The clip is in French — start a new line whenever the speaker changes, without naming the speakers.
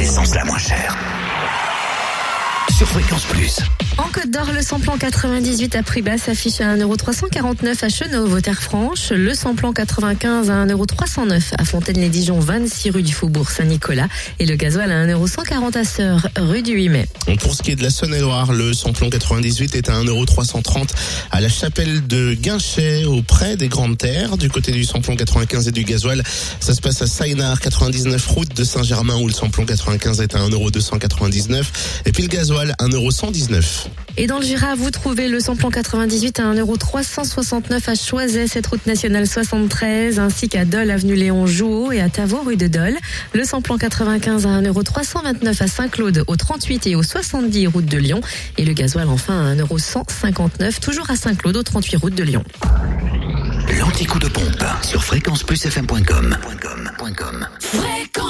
l'essence la moins chère. Sur Fréquence Plus.
En Côte d'Or, le samplon 98 à prix bas s'affiche à 1,349€ à Chenauve, Terre-Franche. Le samplon 95 à 1,309€ à Fontaine-les-Dijon, 26 rue du Faubourg Saint-Nicolas. Et le gasoil à 1,140€ à Sœur, rue du 8 mai.
Pour ce qui est de la Saône-et-Loire, le samplon 98 est à 1,330€ à la chapelle de Guinchet, auprès des Grandes Terres. Du côté du samplon 95 et du gasoil, ça se passe à Saïnard, 99 route de Saint-Germain, où le samplon 95 est à 1,299€. Et puis le gasoil, 1,119€.
Et dans le Jura, vous trouvez le samplon 98 à 1,369€ à Choiset, cette route nationale 73, ainsi qu'à Dole, avenue Léon Jouot et à Tavaux, rue de Dole. Le samplon 95 à 1,329€ à Saint-Claude, au 38 et au 70, route de Lyon. Et le gasoil, enfin, à 1,159€, toujours à Saint-Claude, au 38, route de Lyon.
L'anticoup de pompe sur fréquenceplusfm.com.
Fréquence Plus